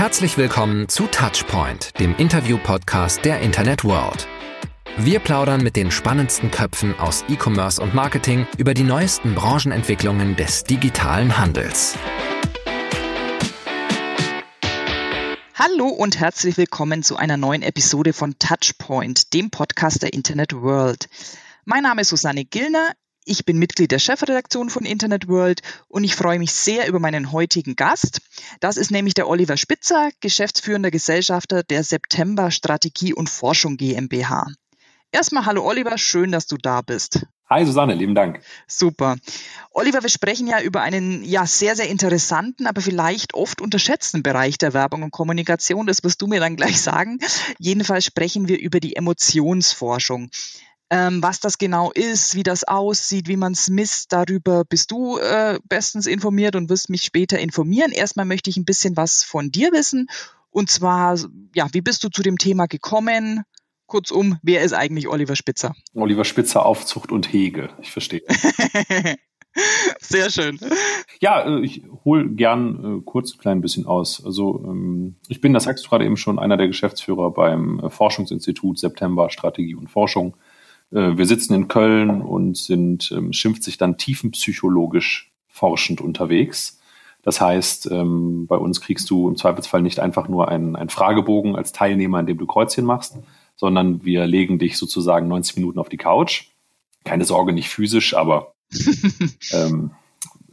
Herzlich willkommen zu Touchpoint, dem Interview-Podcast der Internet World. Wir plaudern mit den spannendsten Köpfen aus E-Commerce und Marketing über die neuesten Branchenentwicklungen des digitalen Handels. Hallo und herzlich willkommen zu einer neuen Episode von Touchpoint, dem Podcast der Internet World. Mein Name ist Susanne Gillner. Ich bin Mitglied der Chefredaktion von Internet World und ich freue mich sehr über meinen heutigen Gast. Das ist nämlich der Oliver Spitzer, geschäftsführender Gesellschafter der September Strategie und Forschung GmbH. Erstmal hallo Oliver, schön, dass du da bist. Hi Susanne, lieben Dank. Super. Oliver, wir sprechen ja über einen ja sehr, sehr interessanten, aber vielleicht oft unterschätzten Bereich der Werbung und Kommunikation. Das wirst du mir dann gleich sagen. Jedenfalls sprechen wir über die Emotionsforschung. Ähm, was das genau ist, wie das aussieht, wie man es misst, darüber bist du äh, bestens informiert und wirst mich später informieren. Erstmal möchte ich ein bisschen was von dir wissen. Und zwar, ja, wie bist du zu dem Thema gekommen? Kurzum, wer ist eigentlich Oliver Spitzer? Oliver Spitzer, Aufzucht und Hege. Ich verstehe. Sehr schön. Ja, äh, ich hole gern äh, kurz ein klein bisschen aus. Also ähm, ich bin, das sagst du gerade eben schon, einer der Geschäftsführer beim äh, Forschungsinstitut September Strategie und Forschung. Wir sitzen in Köln und sind, ähm, schimpft sich dann tiefenpsychologisch forschend unterwegs. Das heißt, ähm, bei uns kriegst du im Zweifelsfall nicht einfach nur einen, einen Fragebogen als Teilnehmer, in dem du Kreuzchen machst, sondern wir legen dich sozusagen 90 Minuten auf die Couch. Keine Sorge, nicht physisch, aber ähm,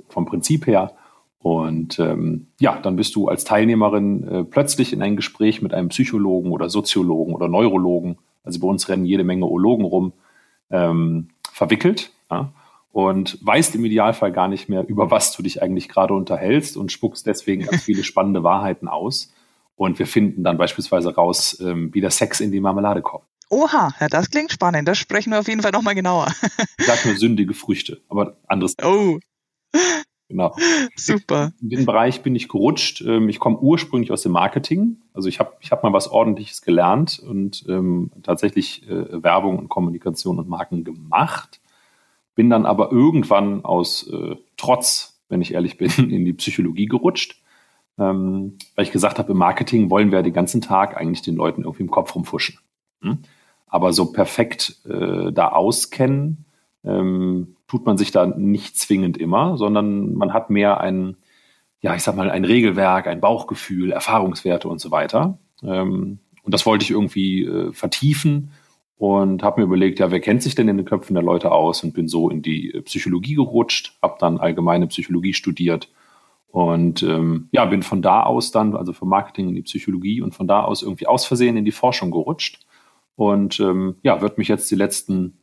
vom Prinzip her. Und ähm, ja, dann bist du als Teilnehmerin äh, plötzlich in ein Gespräch mit einem Psychologen oder Soziologen oder Neurologen. Also bei uns rennen jede Menge Ologen rum, ähm, verwickelt. Ja, und weißt im Idealfall gar nicht mehr, über was du dich eigentlich gerade unterhältst und spuckst deswegen ganz viele spannende Wahrheiten aus. Und wir finden dann beispielsweise raus, ähm, wie der Sex in die Marmelade kommt. Oha, ja, das klingt spannend. Das sprechen wir auf jeden Fall nochmal genauer. Ich sag nur sündige Früchte, aber anderes. Oh. Genau. Super. In den Bereich bin ich gerutscht. Ähm, ich komme ursprünglich aus dem Marketing. Also ich habe ich hab mal was Ordentliches gelernt und ähm, tatsächlich äh, Werbung und Kommunikation und Marken gemacht. Bin dann aber irgendwann aus äh, Trotz, wenn ich ehrlich bin, in die Psychologie gerutscht ähm, weil ich gesagt habe, im Marketing wollen wir den ganzen Tag eigentlich den Leuten irgendwie im Kopf rumfuschen. Hm? Aber so perfekt äh, da auskennen, ähm, tut man sich da nicht zwingend immer, sondern man hat mehr ein, ja, ich sag mal, ein Regelwerk, ein Bauchgefühl, Erfahrungswerte und so weiter. Ähm, und das wollte ich irgendwie äh, vertiefen und habe mir überlegt, ja, wer kennt sich denn in den Köpfen der Leute aus und bin so in die Psychologie gerutscht, habe dann allgemeine Psychologie studiert und ähm, ja, bin von da aus dann, also vom Marketing in die Psychologie und von da aus irgendwie aus Versehen in die Forschung gerutscht. Und ähm, ja, wird mich jetzt die letzten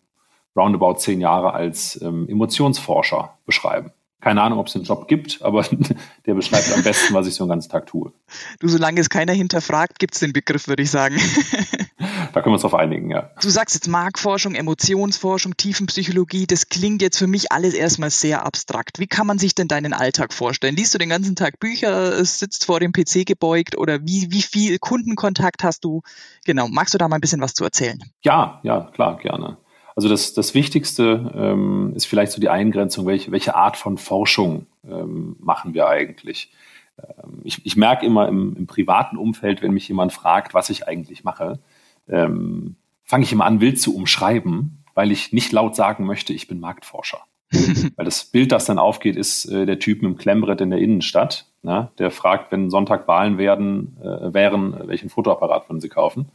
roundabout zehn Jahre als ähm, Emotionsforscher beschreiben. Keine Ahnung, ob es einen Job gibt, aber der beschreibt am besten, was ich so den ganzen Tag tue. Du, solange es keiner hinterfragt, gibt es den Begriff, würde ich sagen. Da können wir uns drauf einigen, ja. Du sagst jetzt Marktforschung, Emotionsforschung, Tiefenpsychologie, das klingt jetzt für mich alles erstmal sehr abstrakt. Wie kann man sich denn deinen Alltag vorstellen? Liest du den ganzen Tag Bücher, sitzt vor dem PC gebeugt oder wie, wie viel Kundenkontakt hast du? Genau, magst du da mal ein bisschen was zu erzählen? Ja, ja, klar, gerne. Also das, das Wichtigste ähm, ist vielleicht so die Eingrenzung, welche, welche Art von Forschung ähm, machen wir eigentlich. Ähm, ich, ich merke immer im, im privaten Umfeld, wenn mich jemand fragt, was ich eigentlich mache, ähm, fange ich immer an, wild zu umschreiben, weil ich nicht laut sagen möchte, ich bin Marktforscher. weil das Bild, das dann aufgeht, ist äh, der Typ mit dem Klemmbrett in der Innenstadt, ne? der fragt, wenn Sonntag Wahlen werden, äh, wären, welchen Fotoapparat würden sie kaufen.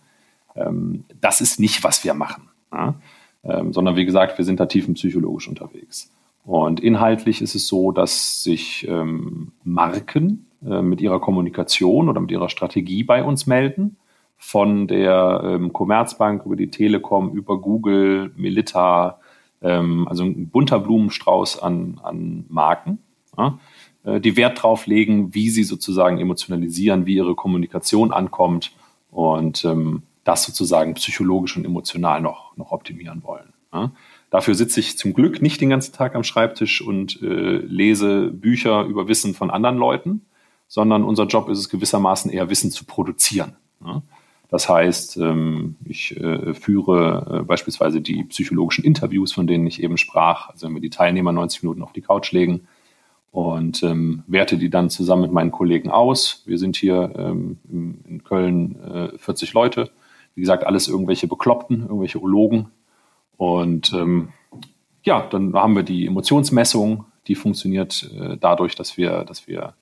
Ähm, das ist nicht, was wir machen. Ne? Ähm, sondern wie gesagt, wir sind da tiefenpsychologisch unterwegs. Und inhaltlich ist es so, dass sich ähm, Marken äh, mit ihrer Kommunikation oder mit ihrer Strategie bei uns melden. Von der ähm, Commerzbank über die Telekom, über Google, Melita, ähm, also ein bunter Blumenstrauß an, an Marken, äh, die Wert drauf legen, wie sie sozusagen emotionalisieren, wie ihre Kommunikation ankommt. Und ähm, das sozusagen psychologisch und emotional noch, noch optimieren wollen. Ja. Dafür sitze ich zum Glück nicht den ganzen Tag am Schreibtisch und äh, lese Bücher über Wissen von anderen Leuten, sondern unser Job ist es gewissermaßen eher Wissen zu produzieren. Ja. Das heißt, ähm, ich äh, führe äh, beispielsweise die psychologischen Interviews, von denen ich eben sprach, also wenn wir die Teilnehmer 90 Minuten auf die Couch legen. und ähm, werte die dann zusammen mit meinen Kollegen aus. Wir sind hier ähm, in Köln äh, 40 Leute. Wie gesagt, alles irgendwelche Bekloppten, irgendwelche Ologen. Und ähm, ja, dann haben wir die Emotionsmessung, die funktioniert äh, dadurch, dass wir, dass wir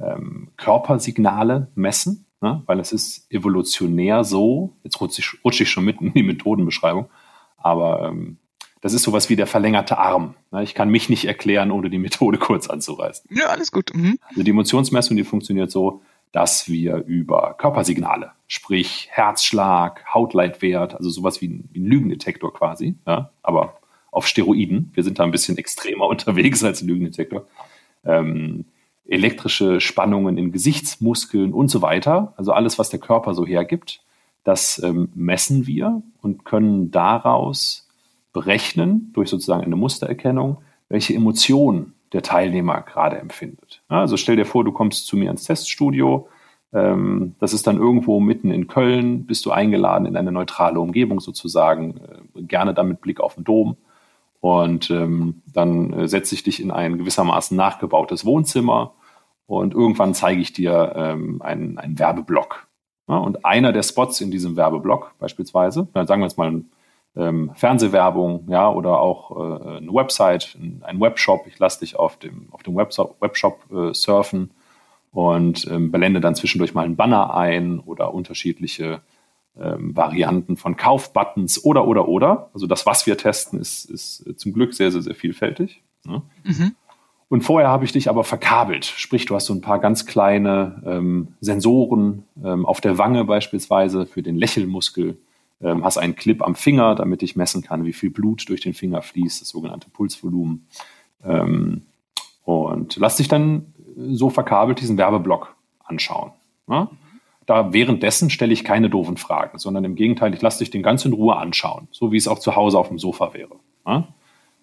ähm, Körpersignale messen, ne? weil es ist evolutionär so, jetzt rutsche ich, rutsche ich schon mitten in die Methodenbeschreibung, aber ähm, das ist sowas wie der verlängerte Arm. Ne? Ich kann mich nicht erklären, ohne die Methode kurz anzureißen. Ja, alles gut. Mhm. Also die Emotionsmessung, die funktioniert so, dass wir über Körpersignale, sprich Herzschlag, Hautleitwert, also sowas wie ein, Lügendetektor quasi, ja, aber auf Steroiden. Wir sind da ein bisschen extremer unterwegs als ein Lügendetektor. Ähm, elektrische Spannungen in Gesichtsmuskeln und so weiter, also alles, was der Körper so hergibt, das ähm, messen wir und können daraus berechnen, durch sozusagen eine Mustererkennung, welche Emotionen der Teilnehmer gerade empfindet. Also stell dir vor, du kommst zu mir ins Teststudio, ähm, das ist dann irgendwo mitten in Köln, bist du eingeladen in eine neutrale Umgebung sozusagen, äh, gerne dann mit Blick auf den Dom. Und ähm, dann äh, setze ich dich in ein gewissermaßen nachgebautes Wohnzimmer und irgendwann zeige ich dir ähm, einen, einen Werbeblock. und einer der Spots in diesem Werbeblock beispielsweise, sagen wir jetzt mal ähm, Fernsehwerbung, ja, oder auch äh, eine Website, ein Webshop. Ich lasse dich auf dem, auf dem Webshop, Webshop äh, surfen und ähm, blende dann zwischendurch mal einen Banner ein oder unterschiedliche ähm, Varianten von Kaufbuttons oder, oder, oder. Also das, was wir testen, ist, ist zum Glück sehr, sehr, sehr vielfältig. Ne? Mhm. Und vorher habe ich dich aber verkabelt. Sprich, du hast so ein paar ganz kleine ähm, Sensoren ähm, auf der Wange beispielsweise für den Lächelmuskel ähm, hast einen Clip am Finger, damit ich messen kann, wie viel Blut durch den Finger fließt, das sogenannte Pulsvolumen. Ähm, und lass dich dann so verkabelt diesen Werbeblock anschauen. Ja? Da währenddessen stelle ich keine doofen Fragen, sondern im Gegenteil, ich lasse dich den ganz in Ruhe anschauen, so wie es auch zu Hause auf dem Sofa wäre. Ja?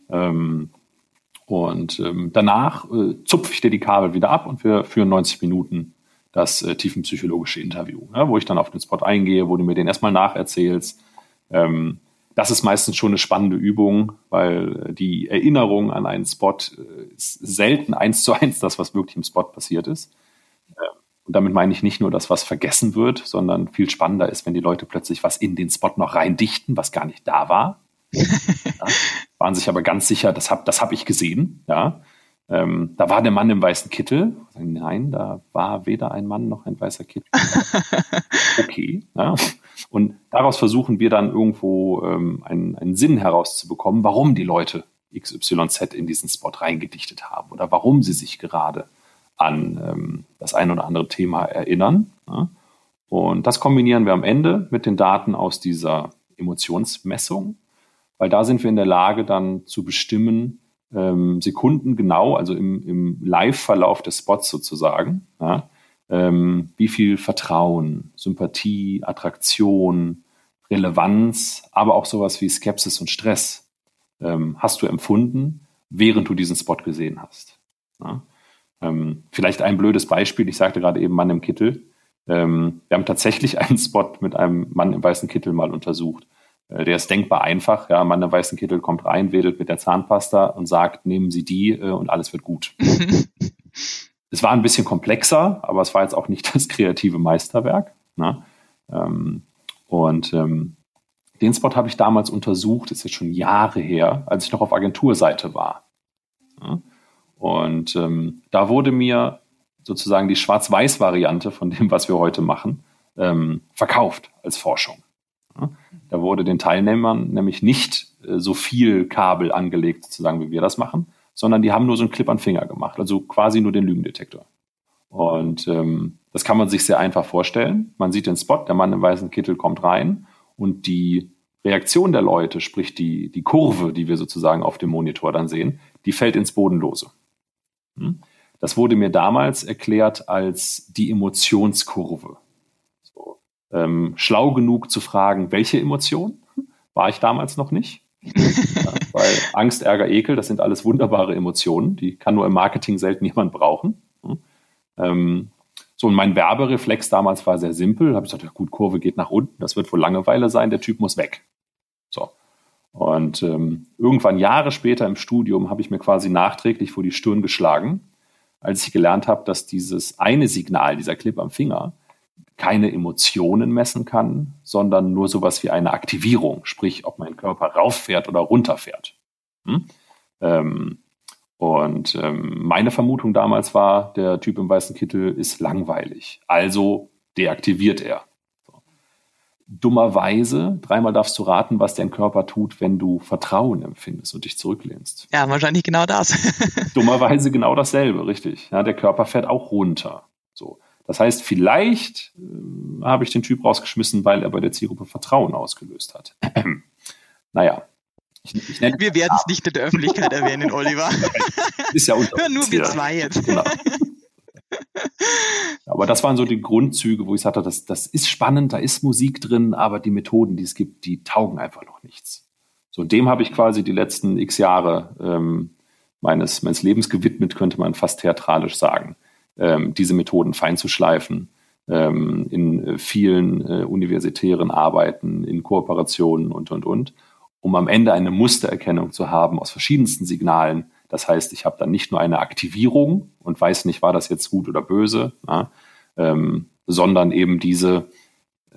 Ähm, und ähm, danach äh, zupfe ich dir die Kabel wieder ab und wir führen 90 Minuten das äh, tiefenpsychologische Interview, ja, wo ich dann auf den Spot eingehe, wo du mir den erstmal nacherzählst. Ähm, das ist meistens schon eine spannende Übung, weil die Erinnerung an einen Spot äh, ist selten eins zu eins das, was wirklich im Spot passiert ist. Ähm, und damit meine ich nicht nur das, was vergessen wird, sondern viel spannender ist, wenn die Leute plötzlich was in den Spot noch reindichten, was gar nicht da war. ja, waren sich aber ganz sicher, das habe das hab ich gesehen. Ja. Ähm, da war der Mann im weißen Kittel. Nein, da war weder ein Mann noch ein weißer Kittel. Okay. Ja. Und daraus versuchen wir dann irgendwo ähm, einen, einen Sinn herauszubekommen, warum die Leute XYZ in diesen Spot reingedichtet haben oder warum sie sich gerade an ähm, das ein oder andere Thema erinnern. Ja. Und das kombinieren wir am Ende mit den Daten aus dieser Emotionsmessung, weil da sind wir in der Lage dann zu bestimmen, ähm, Sekunden genau, also im, im Live-Verlauf des Spots sozusagen, ja, ähm, wie viel Vertrauen, Sympathie, Attraktion, Relevanz, aber auch sowas wie Skepsis und Stress ähm, hast du empfunden, während du diesen Spot gesehen hast. Ja. Ähm, vielleicht ein blödes Beispiel, ich sagte gerade eben Mann im Kittel. Ähm, wir haben tatsächlich einen Spot mit einem Mann im weißen Kittel mal untersucht. Äh, der ist denkbar einfach. Ja, Mann im weißen Kittel kommt rein, wedelt mit der Zahnpasta und sagt, nehmen Sie die äh, und alles wird gut. es war ein bisschen komplexer, aber es war jetzt auch nicht das kreative Meisterwerk. Ne? Ähm, und ähm, den Spot habe ich damals untersucht, ist jetzt schon Jahre her, als ich noch auf Agenturseite war. Ja? Und ähm, da wurde mir sozusagen die Schwarz-Weiß-Variante von dem, was wir heute machen, ähm, verkauft als Forschung. Da wurde den Teilnehmern nämlich nicht äh, so viel Kabel angelegt, sozusagen, wie wir das machen, sondern die haben nur so einen Clip an Finger gemacht, also quasi nur den Lügendetektor. Und ähm, das kann man sich sehr einfach vorstellen. Man sieht den Spot, der Mann im weißen Kittel kommt rein und die Reaktion der Leute, sprich die, die Kurve, die wir sozusagen auf dem Monitor dann sehen, die fällt ins Bodenlose. Hm? Das wurde mir damals erklärt als die Emotionskurve ähm, schlau genug zu fragen, welche Emotion? War ich damals noch nicht. ja, weil Angst, Ärger, Ekel, das sind alles wunderbare Emotionen. Die kann nur im Marketing selten jemand brauchen. Ähm, so, und mein Werbereflex damals war sehr simpel. Da habe ich gesagt, ja gut, Kurve geht nach unten, das wird wohl Langeweile sein, der Typ muss weg. So. Und ähm, irgendwann Jahre später im Studium habe ich mir quasi nachträglich vor die Stirn geschlagen, als ich gelernt habe, dass dieses eine Signal, dieser Clip am Finger, keine Emotionen messen kann, sondern nur sowas wie eine Aktivierung, sprich, ob mein Körper rauffährt oder runterfährt. Hm? Ähm, und ähm, meine Vermutung damals war, der Typ im weißen Kittel ist langweilig. Also deaktiviert er. So. Dummerweise, dreimal darfst du raten, was dein Körper tut, wenn du Vertrauen empfindest und dich zurücklehnst. Ja, wahrscheinlich genau das. Dummerweise genau dasselbe, richtig. Ja, der Körper fährt auch runter. Das heißt, vielleicht äh, habe ich den Typ rausgeschmissen, weil er bei der Zielgruppe Vertrauen ausgelöst hat. naja, ich, ich wir werden es nicht in der Öffentlichkeit erwähnen, Oliver. Ist ja unter Hör nur wir zwei jetzt. Genau. Aber das waren so die Grundzüge, wo ich sagte, das, das ist spannend, da ist Musik drin, aber die Methoden, die es gibt, die taugen einfach noch nichts. So, dem habe ich quasi die letzten x Jahre ähm, meines, meines Lebens gewidmet, könnte man fast theatralisch sagen, ähm, diese Methoden fein zu schleifen, ähm, in vielen äh, universitären Arbeiten, in Kooperationen und, und, und um am Ende eine Mustererkennung zu haben aus verschiedensten Signalen. Das heißt, ich habe dann nicht nur eine Aktivierung und weiß nicht, war das jetzt gut oder böse, ja, ähm, sondern eben diese,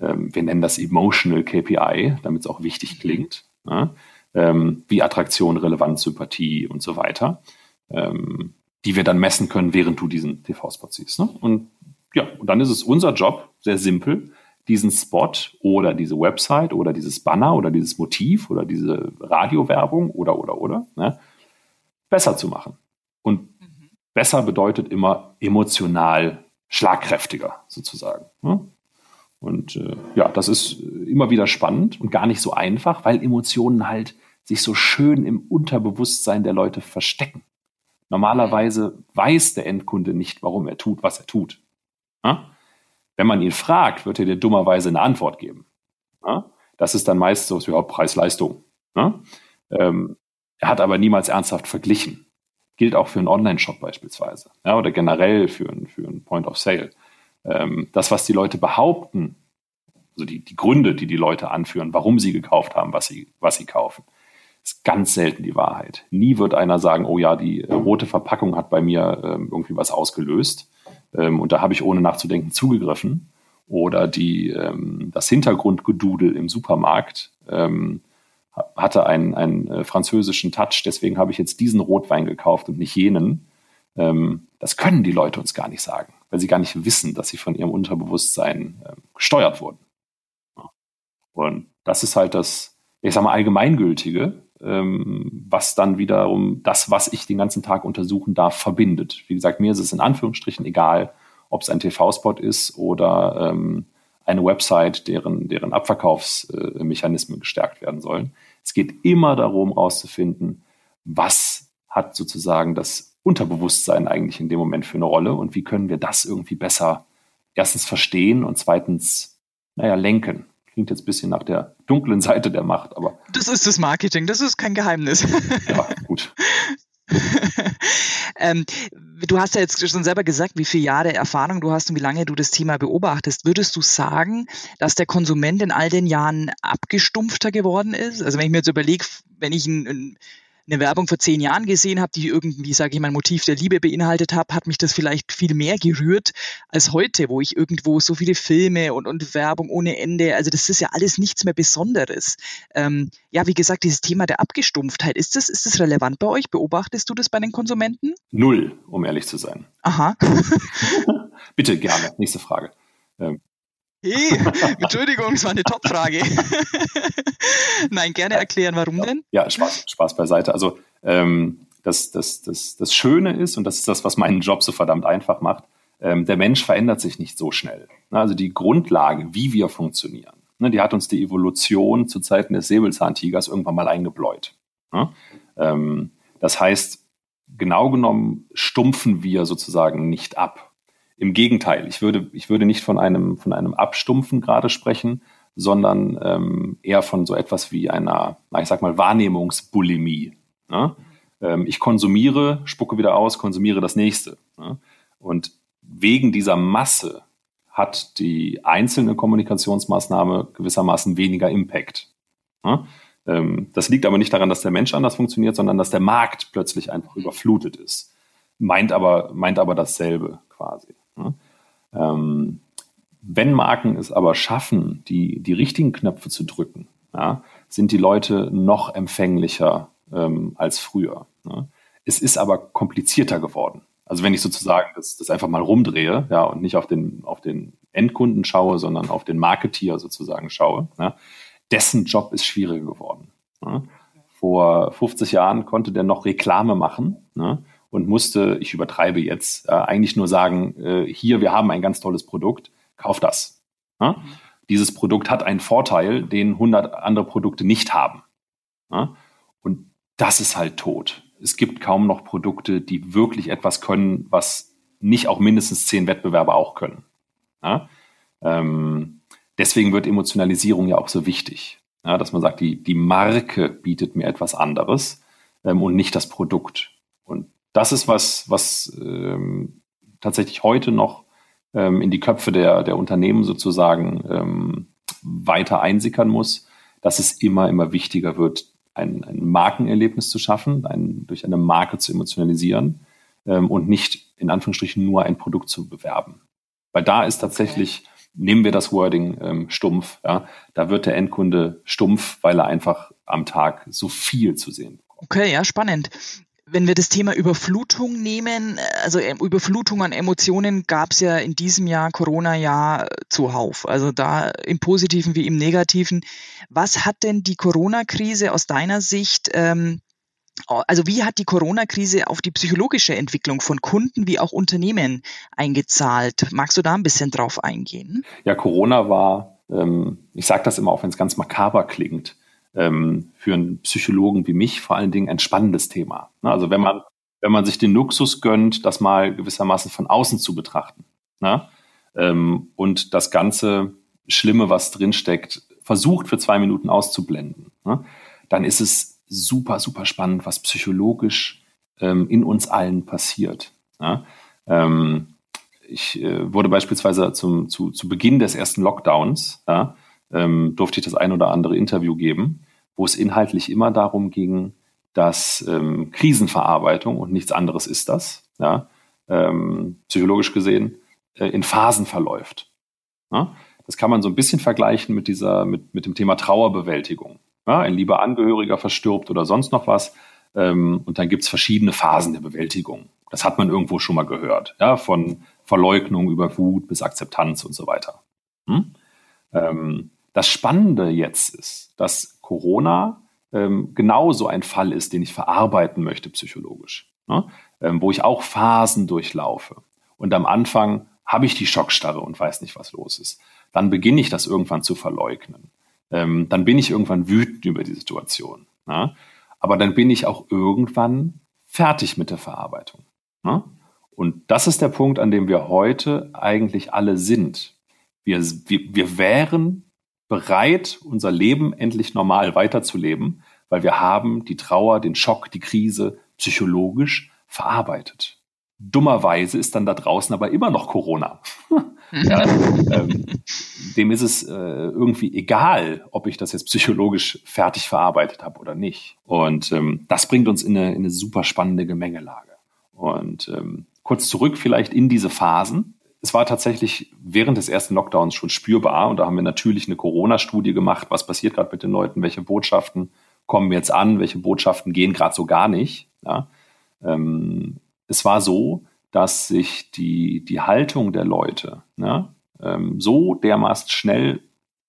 ähm, wir nennen das Emotional KPI, damit es auch wichtig klingt, ja, ähm, wie Attraktion, Relevanz, Sympathie und so weiter, ähm, die wir dann messen können, während du diesen TV-Spot siehst. Ne? Und ja, und dann ist es unser Job, sehr simpel, diesen Spot oder diese Website oder dieses Banner oder dieses Motiv oder diese Radiowerbung oder oder oder ne, besser zu machen. Und mhm. besser bedeutet immer emotional schlagkräftiger sozusagen. Ne? Und äh, ja, das ist immer wieder spannend und gar nicht so einfach, weil Emotionen halt sich so schön im Unterbewusstsein der Leute verstecken. Normalerweise weiß der Endkunde nicht, warum er tut, was er tut. Ja? Wenn man ihn fragt, wird er dir dummerweise eine Antwort geben. Ja? Das ist dann meist so, ja, Preis-Leistung. Ja? Ähm, er hat aber niemals ernsthaft verglichen. Gilt auch für einen Online-Shop beispielsweise ja, oder generell für, ein, für einen Point of Sale. Ähm, das, was die Leute behaupten, also die, die Gründe, die die Leute anführen, warum sie gekauft haben, was sie, was sie kaufen, ist ganz selten die Wahrheit. Nie wird einer sagen, oh ja, die äh, rote Verpackung hat bei mir ähm, irgendwie was ausgelöst. Ähm, und da habe ich ohne nachzudenken zugegriffen. Oder die, ähm, das Hintergrundgedudel im Supermarkt ähm, hatte einen, einen äh, französischen Touch, deswegen habe ich jetzt diesen Rotwein gekauft und nicht jenen. Ähm, das können die Leute uns gar nicht sagen, weil sie gar nicht wissen, dass sie von ihrem Unterbewusstsein ähm, gesteuert wurden. Und das ist halt das, ich sag mal, allgemeingültige, ähm, was dann wiederum das, was ich den ganzen Tag untersuchen darf, verbindet. Wie gesagt, mir ist es in Anführungsstrichen egal, ob es ein TV-Spot ist oder ähm, eine Website, deren, deren Abverkaufsmechanismen gestärkt werden sollen. Es geht immer darum, herauszufinden, was hat sozusagen das Unterbewusstsein eigentlich in dem Moment für eine Rolle und wie können wir das irgendwie besser erstens verstehen und zweitens, naja, lenken. Klingt jetzt ein bisschen nach der dunklen Seite der Macht, aber. Das ist das Marketing, das ist kein Geheimnis. Ja, gut. ähm, du hast ja jetzt schon selber gesagt, wie viele Jahre Erfahrung du hast und wie lange du das Thema beobachtest. Würdest du sagen, dass der Konsument in all den Jahren abgestumpfter geworden ist? Also wenn ich mir jetzt überlege, wenn ich ein, ein eine Werbung vor zehn Jahren gesehen habe, die irgendwie, sage ich mal, ein Motiv der Liebe beinhaltet hat, hat mich das vielleicht viel mehr gerührt als heute, wo ich irgendwo so viele Filme und, und Werbung ohne Ende, also das ist ja alles nichts mehr Besonderes. Ähm, ja, wie gesagt, dieses Thema der Abgestumpftheit, ist das, ist das relevant bei euch? Beobachtest du das bei den Konsumenten? Null, um ehrlich zu sein. Aha. Bitte gerne, nächste Frage. Ähm, Hey, Entschuldigung, das war eine Top-Frage. Nein, gerne erklären, warum denn? Ja, Spaß, Spaß beiseite. Also ähm, das, das, das, das Schöne ist, und das ist das, was meinen Job so verdammt einfach macht, ähm, der Mensch verändert sich nicht so schnell. Also die Grundlage, wie wir funktionieren, ne, die hat uns die Evolution zu Zeiten des Säbelzahntigers irgendwann mal eingebläut. Ne? Ähm, das heißt, genau genommen stumpfen wir sozusagen nicht ab. Im Gegenteil, ich würde, ich würde nicht von einem, von einem Abstumpfen gerade sprechen, sondern ähm, eher von so etwas wie einer, na, ich sag mal, Wahrnehmungsbulimie. Ne? Ähm, ich konsumiere, spucke wieder aus, konsumiere das nächste. Ne? Und wegen dieser Masse hat die einzelne Kommunikationsmaßnahme gewissermaßen weniger Impact. Ne? Ähm, das liegt aber nicht daran, dass der Mensch anders funktioniert, sondern dass der Markt plötzlich einfach überflutet ist. meint aber, meint aber dasselbe quasi. Ne? Ähm, wenn Marken es aber schaffen, die, die richtigen Knöpfe zu drücken, ja, sind die Leute noch empfänglicher ähm, als früher. Ne? Es ist aber komplizierter geworden. Also wenn ich sozusagen das, das einfach mal rumdrehe, ja, und nicht auf den, auf den Endkunden schaue, sondern auf den Marketeer sozusagen schaue, ja, dessen Job ist schwieriger geworden. Ja. Vor 50 Jahren konnte der noch Reklame machen ne, und musste, ich übertreibe jetzt, äh, eigentlich nur sagen, äh, hier, wir haben ein ganz tolles Produkt, kauf das. Ja. Dieses Produkt hat einen Vorteil, den 100 andere Produkte nicht haben. Ja. Und das ist halt tot es gibt kaum noch Produkte, die wirklich etwas können, was nicht auch mindestens zehn Wettbewerber auch können. Ja? Ähm, deswegen wird Emotionalisierung ja auch so wichtig, dass man sagt, die, die Marke bietet mir etwas anderes ähm, und nicht das Produkt. Und das ist was, was ähm, tatsächlich heute noch ähm, in die Köpfe der, der Unternehmen sozusagen ähm, weiter einsickern muss, dass es immer, immer wichtiger wird, ein, ein Markenerlebnis zu schaffen, ein, durch eine Marke zu emotionalisieren ähm, und nicht in Anführungsstrichen nur ein Produkt zu bewerben. Weil da ist tatsächlich, okay. nehmen wir das Wording ähm, stumpf, ja, da wird der Endkunde stumpf, weil er einfach am Tag so viel zu sehen bekommt. Okay, ja, spannend. Wenn wir das Thema Überflutung nehmen, also äh, Überflutung an Emotionen gab es ja in diesem Jahr, Corona-Jahr, zuhauf. Also da im Positiven wie im Negativen. Was hat denn die Corona-Krise aus deiner Sicht, ähm, also wie hat die Corona-Krise auf die psychologische Entwicklung von Kunden wie auch Unternehmen eingezahlt? Magst du da ein bisschen drauf eingehen? Ja, Corona war, ähm, ich sage das immer auch, wenn es ganz makaber klingt, ähm, für einen Psychologen wie mich vor allen Dingen ein spannendes Thema. Ne? Also wenn man, wenn man sich den Luxus gönnt, das mal gewissermaßen von außen zu betrachten ne? ähm, und das ganze Schlimme, was drinsteckt, versucht für zwei Minuten auszublenden, ne? dann ist es super, super spannend, was psychologisch ähm, in uns allen passiert. Ne? Ähm, ich äh, wurde beispielsweise zum, zu, zu Beginn des ersten Lockdowns ja, ähm, durfte ich das ein oder andere Interview geben, wo es inhaltlich immer darum ging, dass ähm, Krisenverarbeitung und nichts anderes ist das, ja, ähm, psychologisch gesehen, äh, in Phasen verläuft. Ja? Das kann man so ein bisschen vergleichen mit dieser, mit, mit dem Thema Trauerbewältigung. Ja? Ein lieber Angehöriger verstirbt oder sonst noch was. Ähm, und dann gibt es verschiedene Phasen der Bewältigung. Das hat man irgendwo schon mal gehört, ja, von Verleugnung über Wut bis Akzeptanz und so weiter. Hm? Ähm, das Spannende jetzt ist, dass Corona ähm, genauso ein Fall ist, den ich verarbeiten möchte psychologisch, ne? ähm, wo ich auch Phasen durchlaufe. Und am Anfang habe ich die Schockstarre und weiß nicht, was los ist. Dann beginne ich das irgendwann zu verleugnen. Ähm, dann bin ich irgendwann wütend über die Situation. Ne? Aber dann bin ich auch irgendwann fertig mit der Verarbeitung. Ne? Und das ist der Punkt, an dem wir heute eigentlich alle sind. Wir, wir, wir wären bereit, unser Leben endlich normal weiterzuleben, weil wir haben die Trauer, den Schock, die Krise psychologisch verarbeitet. Dummerweise ist dann da draußen aber immer noch Corona. ja, ähm, dem ist es äh, irgendwie egal, ob ich das jetzt psychologisch fertig verarbeitet habe oder nicht. Und ähm, das bringt uns in eine, in eine super spannende Gemengelage. Und ähm, kurz zurück vielleicht in diese Phasen es war tatsächlich während des ersten Lockdowns schon spürbar und da haben wir natürlich eine Corona-Studie gemacht, was passiert gerade mit den Leuten, welche Botschaften kommen jetzt an, welche Botschaften gehen gerade so gar nicht. Ja. Ähm, es war so, dass sich die, die Haltung der Leute ne, ähm, so dermaßen schnell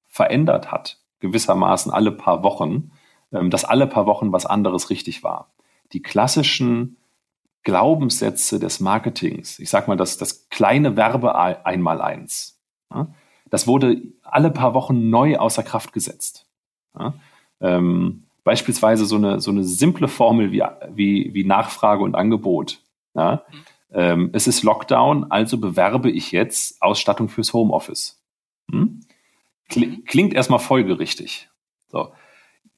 verändert hat, gewissermaßen alle paar Wochen, ähm, dass alle paar Wochen was anderes richtig war. Die klassischen Glaubenssätze des Marketings, ich sage mal das, das kleine Werbe einmal eins, ja, das wurde alle paar Wochen neu außer Kraft gesetzt. Ja, ähm, beispielsweise so eine, so eine simple Formel wie, wie, wie Nachfrage und Angebot. Ja, ähm, es ist Lockdown, also bewerbe ich jetzt Ausstattung fürs Homeoffice. Hm? Klingt erstmal folgerichtig. So.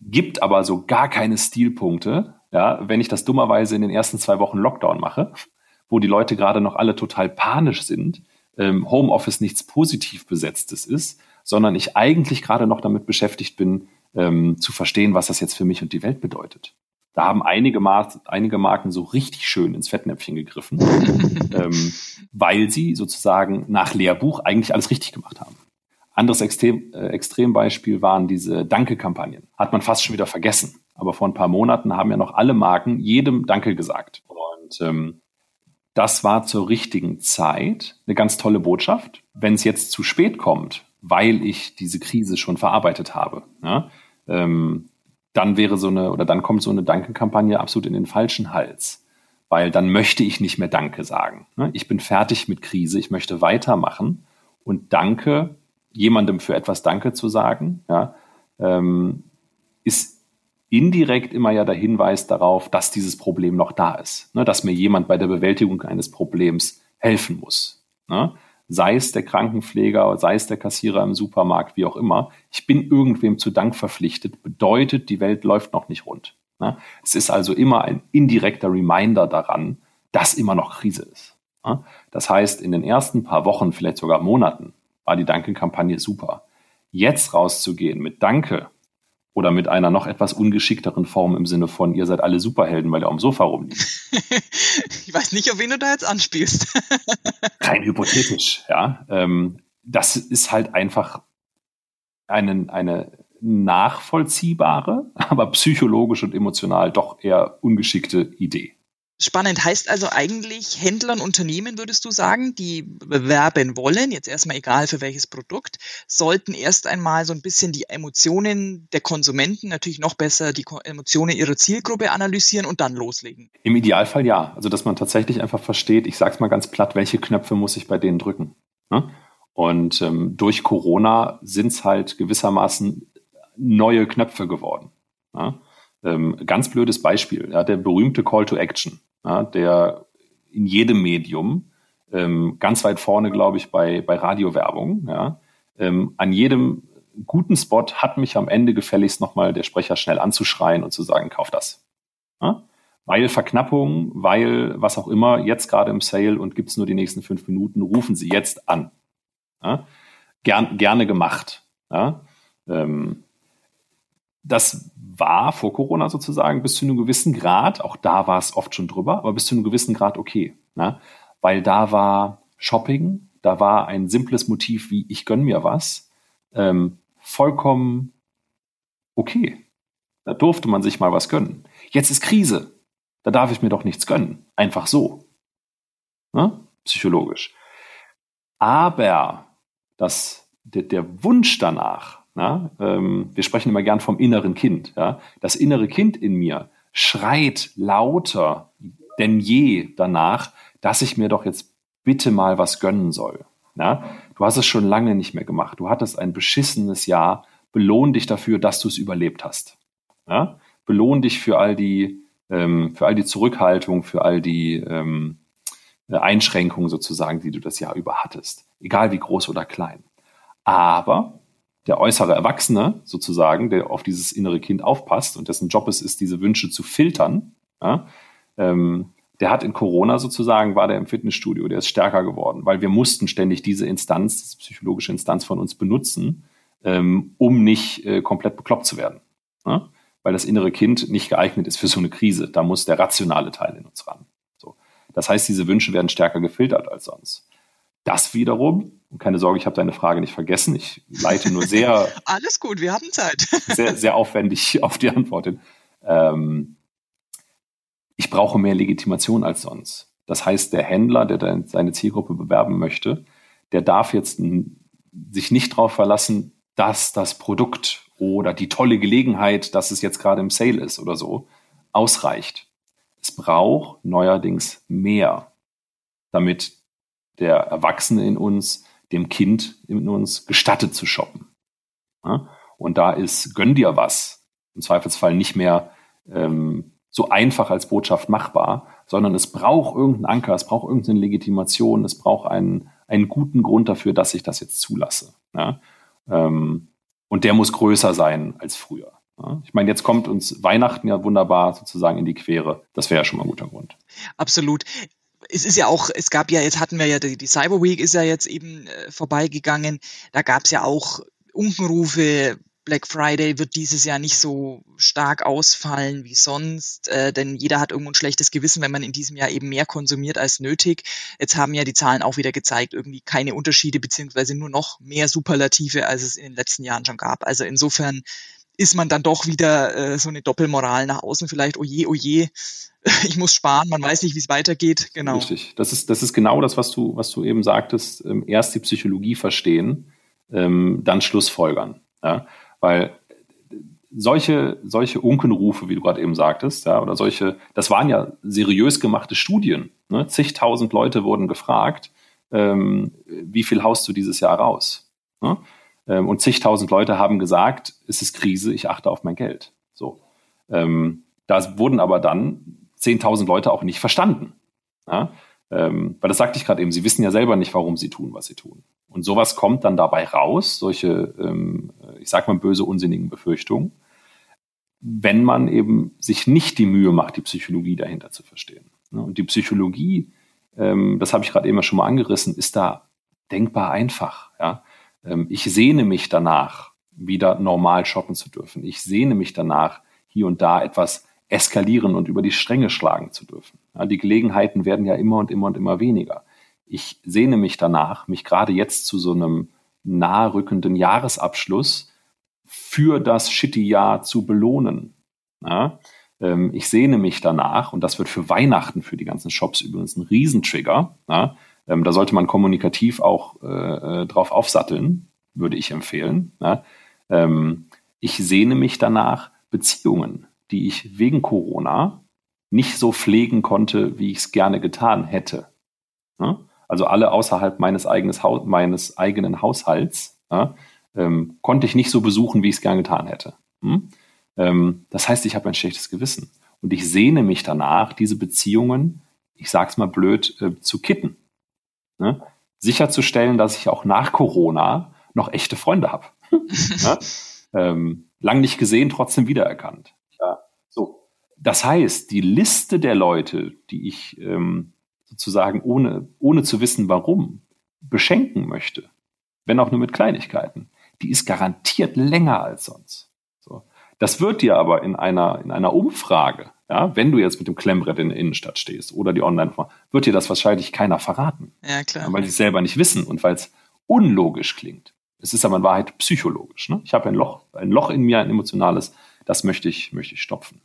Gibt aber so gar keine Stilpunkte, ja, wenn ich das dummerweise in den ersten zwei Wochen Lockdown mache, wo die Leute gerade noch alle total panisch sind, ähm, Homeoffice nichts positiv besetztes ist, sondern ich eigentlich gerade noch damit beschäftigt bin, ähm, zu verstehen, was das jetzt für mich und die Welt bedeutet. Da haben einige, Mar einige Marken so richtig schön ins Fettnäpfchen gegriffen, ähm, weil sie sozusagen nach Lehrbuch eigentlich alles richtig gemacht haben. Anderes Extrem, äh, Extrembeispiel waren diese Danke-Kampagnen. Hat man fast schon wieder vergessen. Aber vor ein paar Monaten haben ja noch alle Marken jedem Danke gesagt. Und ähm, das war zur richtigen Zeit eine ganz tolle Botschaft. Wenn es jetzt zu spät kommt, weil ich diese Krise schon verarbeitet habe, ja, ähm, dann wäre so eine oder dann kommt so eine Danke-Kampagne absolut in den falschen Hals. Weil dann möchte ich nicht mehr Danke sagen. Ne? Ich bin fertig mit Krise, ich möchte weitermachen. Und Danke jemandem für etwas Danke zu sagen, ja, ähm, ist indirekt immer ja der Hinweis darauf, dass dieses Problem noch da ist, ne, dass mir jemand bei der Bewältigung eines Problems helfen muss. Ne? Sei es der Krankenpfleger, sei es der Kassierer im Supermarkt, wie auch immer. Ich bin irgendwem zu Dank verpflichtet, bedeutet, die Welt läuft noch nicht rund. Ne? Es ist also immer ein indirekter Reminder daran, dass immer noch Krise ist. Ne? Das heißt, in den ersten paar Wochen, vielleicht sogar Monaten, war die Danke-Kampagne super. Jetzt rauszugehen mit Danke oder mit einer noch etwas ungeschickteren Form im Sinne von, ihr seid alle Superhelden, weil ihr am Sofa rumliegt. ich weiß nicht, auf wen du da jetzt anspielst. Rein hypothetisch, ja. Ähm, das ist halt einfach eine, eine nachvollziehbare, aber psychologisch und emotional doch eher ungeschickte Idee. Spannend heißt also eigentlich Händlern, Unternehmen, würdest du sagen, die bewerben wollen, jetzt erstmal egal für welches Produkt, sollten erst einmal so ein bisschen die Emotionen der Konsumenten, natürlich noch besser die Emotionen ihrer Zielgruppe analysieren und dann loslegen. Im Idealfall ja. Also, dass man tatsächlich einfach versteht, ich sage es mal ganz platt, welche Knöpfe muss ich bei denen drücken. Ne? Und ähm, durch Corona sind es halt gewissermaßen neue Knöpfe geworden. Ja? Ähm, ganz blödes Beispiel, ja, der berühmte Call to Action ja, der in jedem Medium, ähm, ganz weit vorne, glaube ich, bei, bei Radiowerbung, ja, ähm, an jedem guten Spot hat mich am Ende gefälligst nochmal der Sprecher schnell anzuschreien und zu sagen, kauf das. Ja? Weil Verknappung, weil was auch immer, jetzt gerade im Sale und gibt's nur die nächsten fünf Minuten, rufen Sie jetzt an. Ja? Gern, gerne gemacht. Ja? Ähm, das war vor Corona sozusagen bis zu einem gewissen Grad, auch da war es oft schon drüber, aber bis zu einem gewissen Grad okay. Ne? Weil da war Shopping, da war ein simples Motiv wie ich gönn mir was, ähm, vollkommen okay. Da durfte man sich mal was gönnen. Jetzt ist Krise. Da darf ich mir doch nichts gönnen. Einfach so. Ne? Psychologisch. Aber das, der, der Wunsch danach, ja, ähm, wir sprechen immer gern vom inneren Kind. Ja. Das innere Kind in mir schreit lauter denn je danach, dass ich mir doch jetzt bitte mal was gönnen soll. Ja. Du hast es schon lange nicht mehr gemacht. Du hattest ein beschissenes Jahr. Belohn dich dafür, dass du es überlebt hast. Ja. Belohn dich für all die, ähm, für all die Zurückhaltung, für all die ähm, Einschränkungen sozusagen, die du das Jahr über hattest. Egal wie groß oder klein. Aber der äußere Erwachsene sozusagen, der auf dieses innere Kind aufpasst und dessen Job es ist, diese Wünsche zu filtern, ja, ähm, der hat in Corona sozusagen, war der im Fitnessstudio, der ist stärker geworden, weil wir mussten ständig diese Instanz, diese psychologische Instanz von uns benutzen, ähm, um nicht äh, komplett bekloppt zu werden. Ja? Weil das innere Kind nicht geeignet ist für so eine Krise. Da muss der rationale Teil in uns ran. So. Das heißt, diese Wünsche werden stärker gefiltert als sonst. Das wiederum, und keine Sorge, ich habe deine Frage nicht vergessen, ich leite nur sehr. Alles gut, wir haben Zeit. sehr, sehr aufwendig auf die Antwort hin. Ähm, ich brauche mehr Legitimation als sonst. Das heißt, der Händler, der seine Zielgruppe bewerben möchte, der darf jetzt sich nicht darauf verlassen, dass das Produkt oder die tolle Gelegenheit, dass es jetzt gerade im Sale ist oder so, ausreicht. Es braucht neuerdings mehr, damit der Erwachsene in uns dem Kind in uns gestattet zu shoppen. Ja? Und da ist gönn dir was im Zweifelsfall nicht mehr ähm, so einfach als Botschaft machbar, sondern es braucht irgendeinen Anker, es braucht irgendeine Legitimation, es braucht einen, einen guten Grund dafür, dass ich das jetzt zulasse. Ja? Ähm, und der muss größer sein als früher. Ich meine, jetzt kommt uns Weihnachten ja wunderbar sozusagen in die Quere. Das wäre ja schon mal ein guter Grund. Absolut es ist ja auch, es gab ja, jetzt hatten wir ja, die, die Cyber Week ist ja jetzt eben äh, vorbeigegangen. Da gab es ja auch Unkenrufe, Black Friday wird dieses Jahr nicht so stark ausfallen wie sonst, äh, denn jeder hat irgendwo ein schlechtes Gewissen, wenn man in diesem Jahr eben mehr konsumiert als nötig. Jetzt haben ja die Zahlen auch wieder gezeigt, irgendwie keine Unterschiede beziehungsweise nur noch mehr Superlative, als es in den letzten Jahren schon gab. Also insofern ist man dann doch wieder äh, so eine Doppelmoral nach außen vielleicht, oje, oje, ich muss sparen, man weiß nicht, wie es weitergeht. Genau. Richtig. Das ist, das ist genau das, was du, was du eben sagtest. Ähm, erst die Psychologie verstehen, ähm, dann Schlussfolgern. Ja? Weil solche, solche Unkenrufe, wie du gerade eben sagtest, ja, oder solche, das waren ja seriös gemachte Studien. Ne? Zigtausend Leute wurden gefragt, ähm, wie viel haust du dieses Jahr raus? Ne? Ähm, und zigtausend Leute haben gesagt, es ist Krise, ich achte auf mein Geld. So. Ähm, da wurden aber dann 10.000 Leute auch nicht verstanden. Ja? Ähm, weil das sagte ich gerade eben, sie wissen ja selber nicht, warum sie tun, was sie tun. Und sowas kommt dann dabei raus, solche, ähm, ich sag mal, böse, unsinnigen Befürchtungen, wenn man eben sich nicht die Mühe macht, die Psychologie dahinter zu verstehen. Ne? Und die Psychologie, ähm, das habe ich gerade eben schon mal angerissen, ist da denkbar einfach. Ja? Ähm, ich sehne mich danach, wieder normal shoppen zu dürfen. Ich sehne mich danach, hier und da etwas eskalieren und über die Stränge schlagen zu dürfen. Die Gelegenheiten werden ja immer und immer und immer weniger. Ich sehne mich danach, mich gerade jetzt zu so einem naherrückenden Jahresabschluss für das shitty Jahr zu belohnen. Ja, ähm, ich sehne mich danach, und das wird für Weihnachten für die ganzen Shops übrigens ein Riesentrigger. Ja, ähm, da sollte man kommunikativ auch äh, äh drauf aufsatteln, würde ich empfehlen. Ja, ähm, ich sehne mich danach, Beziehungen die ich wegen Corona nicht so pflegen konnte, wie ich es gerne getan hätte. Also alle außerhalb meines, eigenes, meines eigenen Haushalts ähm, konnte ich nicht so besuchen, wie ich es gerne getan hätte. Hm? Ähm, das heißt, ich habe ein schlechtes Gewissen. Und ich sehne mich danach, diese Beziehungen, ich sage es mal blöd, äh, zu kitten. Ne? Sicherzustellen, dass ich auch nach Corona noch echte Freunde habe. ne? ähm, lang nicht gesehen, trotzdem wiedererkannt. So. Das heißt, die Liste der Leute, die ich ähm, sozusagen ohne, ohne zu wissen warum beschenken möchte, wenn auch nur mit Kleinigkeiten, die ist garantiert länger als sonst. So. Das wird dir aber in einer, in einer Umfrage, ja, wenn du jetzt mit dem Klemmbrett in der Innenstadt stehst oder die online wird dir das wahrscheinlich keiner verraten. Ja, klar. Weil sie es selber nicht wissen und weil es unlogisch klingt. Es ist aber in Wahrheit psychologisch. Ne? Ich habe ein Loch, ein Loch in mir, ein emotionales, das möchte ich, möchte ich stopfen.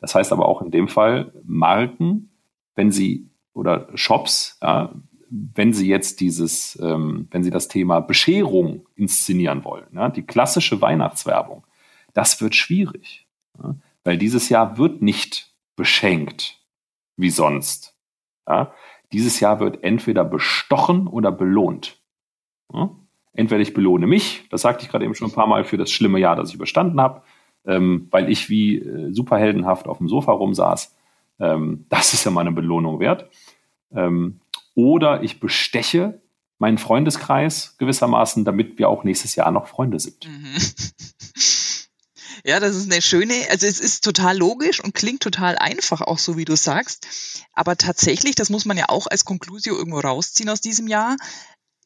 Das heißt aber auch in dem Fall Marken, wenn sie oder Shops, ja, wenn sie jetzt dieses, ähm, wenn sie das Thema Bescherung inszenieren wollen, ja, die klassische Weihnachtswerbung, das wird schwierig, ja, weil dieses Jahr wird nicht beschenkt wie sonst. Ja. Dieses Jahr wird entweder bestochen oder belohnt. Ja. Entweder ich belohne mich, das sagte ich gerade eben schon ein paar Mal, für das schlimme Jahr, das ich überstanden habe, ähm, weil ich wie äh, superheldenhaft auf dem Sofa rumsaß. Ähm, das ist ja meine Belohnung wert. Ähm, oder ich besteche meinen Freundeskreis gewissermaßen, damit wir auch nächstes Jahr noch Freunde sind. Mhm. Ja, das ist eine schöne, also es ist total logisch und klingt total einfach, auch so wie du sagst. Aber tatsächlich, das muss man ja auch als Konklusio irgendwo rausziehen aus diesem Jahr,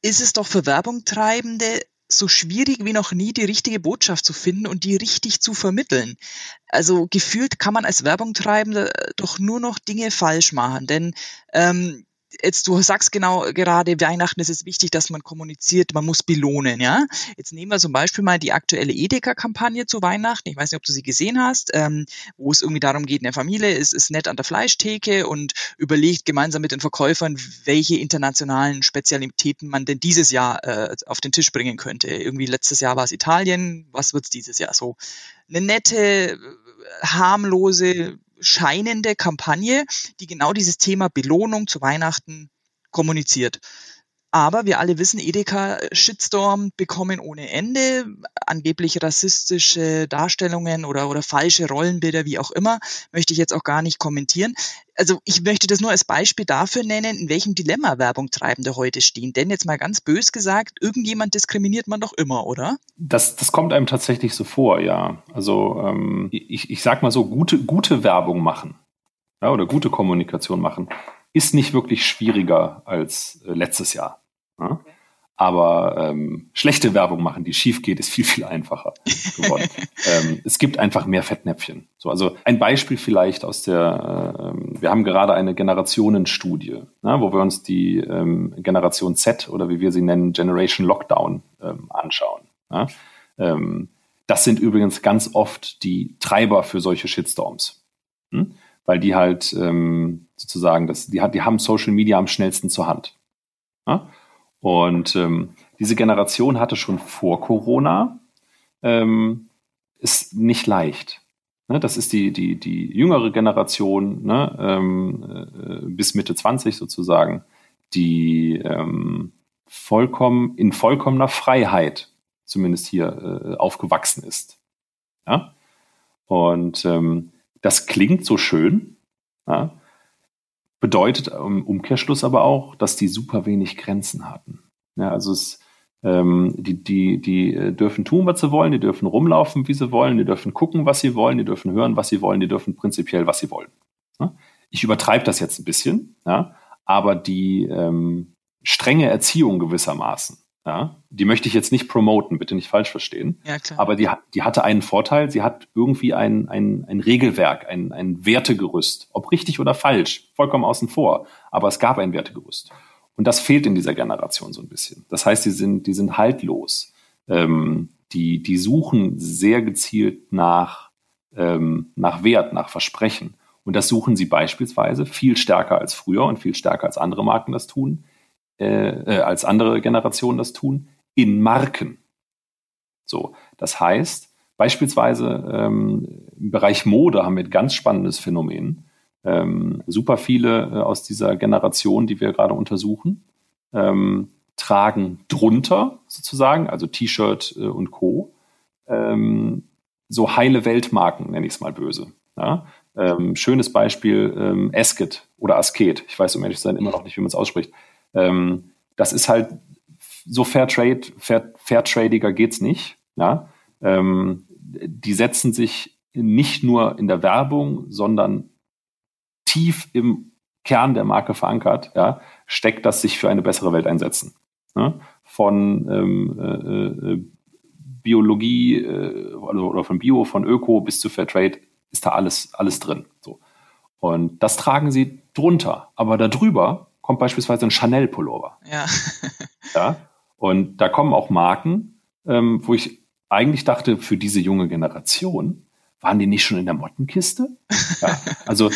ist es doch für Werbungtreibende so schwierig wie noch nie die richtige Botschaft zu finden und die richtig zu vermitteln. Also gefühlt kann man als Werbungtreibender doch nur noch Dinge falsch machen, denn ähm, jetzt du sagst genau gerade, Weihnachten ist es wichtig, dass man kommuniziert, man muss belohnen, ja. Jetzt nehmen wir zum Beispiel mal die aktuelle Edeka-Kampagne zu Weihnachten. Ich weiß nicht, ob du sie gesehen hast, ähm, wo es irgendwie darum geht, eine Familie ist, ist nett an der Fleischtheke und überlegt gemeinsam mit den Verkäufern, welche internationalen Spezialitäten man denn dieses Jahr äh, auf den Tisch bringen könnte. Irgendwie letztes Jahr war es Italien, was wird's dieses Jahr so? Eine nette, harmlose scheinende Kampagne, die genau dieses Thema Belohnung zu Weihnachten kommuniziert. Aber wir alle wissen, Edeka Shitstorm bekommen ohne Ende, angeblich rassistische Darstellungen oder, oder falsche Rollenbilder, wie auch immer, möchte ich jetzt auch gar nicht kommentieren. Also ich möchte das nur als Beispiel dafür nennen, in welchem Dilemma Werbungtreibende heute stehen. Denn jetzt mal ganz bös gesagt, irgendjemand diskriminiert man doch immer, oder? Das, das kommt einem tatsächlich so vor, ja. Also ähm, ich, ich sag mal so, gute, gute Werbung machen ja, oder gute Kommunikation machen ist nicht wirklich schwieriger als äh, letztes Jahr. Ja? Aber ähm, schlechte Werbung machen, die schief geht, ist viel, viel einfacher geworden. ähm, es gibt einfach mehr Fettnäpfchen. So, also ein Beispiel vielleicht aus der, äh, wir haben gerade eine Generationenstudie, ne, wo wir uns die ähm, Generation Z oder wie wir sie nennen, Generation Lockdown ähm, anschauen. Ne? Ähm, das sind übrigens ganz oft die Treiber für solche Shitstorms. Hm? Weil die halt ähm, sozusagen, das, die, die haben Social Media am schnellsten zur Hand. Ja? Und ähm, diese Generation hatte schon vor Corona, ähm, ist nicht leicht. Ne, das ist die, die, die jüngere Generation, ne, ähm, äh, bis Mitte 20 sozusagen, die ähm, vollkommen in vollkommener Freiheit zumindest hier äh, aufgewachsen ist. Ja? Und ähm, das klingt so schön, ja? Bedeutet im Umkehrschluss aber auch, dass die super wenig Grenzen hatten. Ja, also es, ähm, die, die, die äh, dürfen tun, was sie wollen, die dürfen rumlaufen, wie sie wollen, die dürfen gucken, was sie wollen, die dürfen hören, was sie wollen, die dürfen prinzipiell, was sie wollen. Ja? Ich übertreibe das jetzt ein bisschen, ja, aber die ähm, strenge Erziehung gewissermaßen, ja, die möchte ich jetzt nicht promoten, bitte nicht falsch verstehen. Ja. Aber die, die hatte einen Vorteil, sie hat irgendwie ein, ein, ein Regelwerk, ein, ein Wertegerüst. Ob richtig oder falsch, vollkommen außen vor. Aber es gab ein Wertegerüst. Und das fehlt in dieser Generation so ein bisschen. Das heißt, die sind, die sind haltlos. Ähm, die, die suchen sehr gezielt nach, ähm, nach Wert, nach Versprechen. Und das suchen sie beispielsweise viel stärker als früher und viel stärker als andere Marken das tun äh, äh, als andere Generationen das tun, in Marken. So, das heißt, beispielsweise ähm, im Bereich Mode haben wir ein ganz spannendes Phänomen. Ähm, super viele äh, aus dieser Generation, die wir gerade untersuchen, ähm, tragen drunter sozusagen, also T-Shirt äh, und Co. Ähm, so heile Weltmarken, nenne ich es mal böse. Ja? Ähm, schönes Beispiel ähm, Asket oder Asket. Ich weiß um ehrlich zu sein immer noch nicht, wie man es ausspricht. Ähm, das ist halt so Fairtrade, Fair, Fairtradiger geht's nicht. Ja? Ähm, die setzen sich nicht nur in der Werbung, sondern tief im Kern der Marke verankert, ja, steckt das sich für eine bessere Welt einsetzen. Ja? Von ähm, äh, äh Biologie äh, oder von Bio, von Öko bis zu Fairtrade ist da alles, alles drin. So. Und das tragen sie drunter. Aber darüber kommt beispielsweise ein Chanel-Pullover. Ja. ja. Und da kommen auch Marken, ähm, wo ich eigentlich dachte, für diese junge Generation, waren die nicht schon in der Mottenkiste? Ja. Also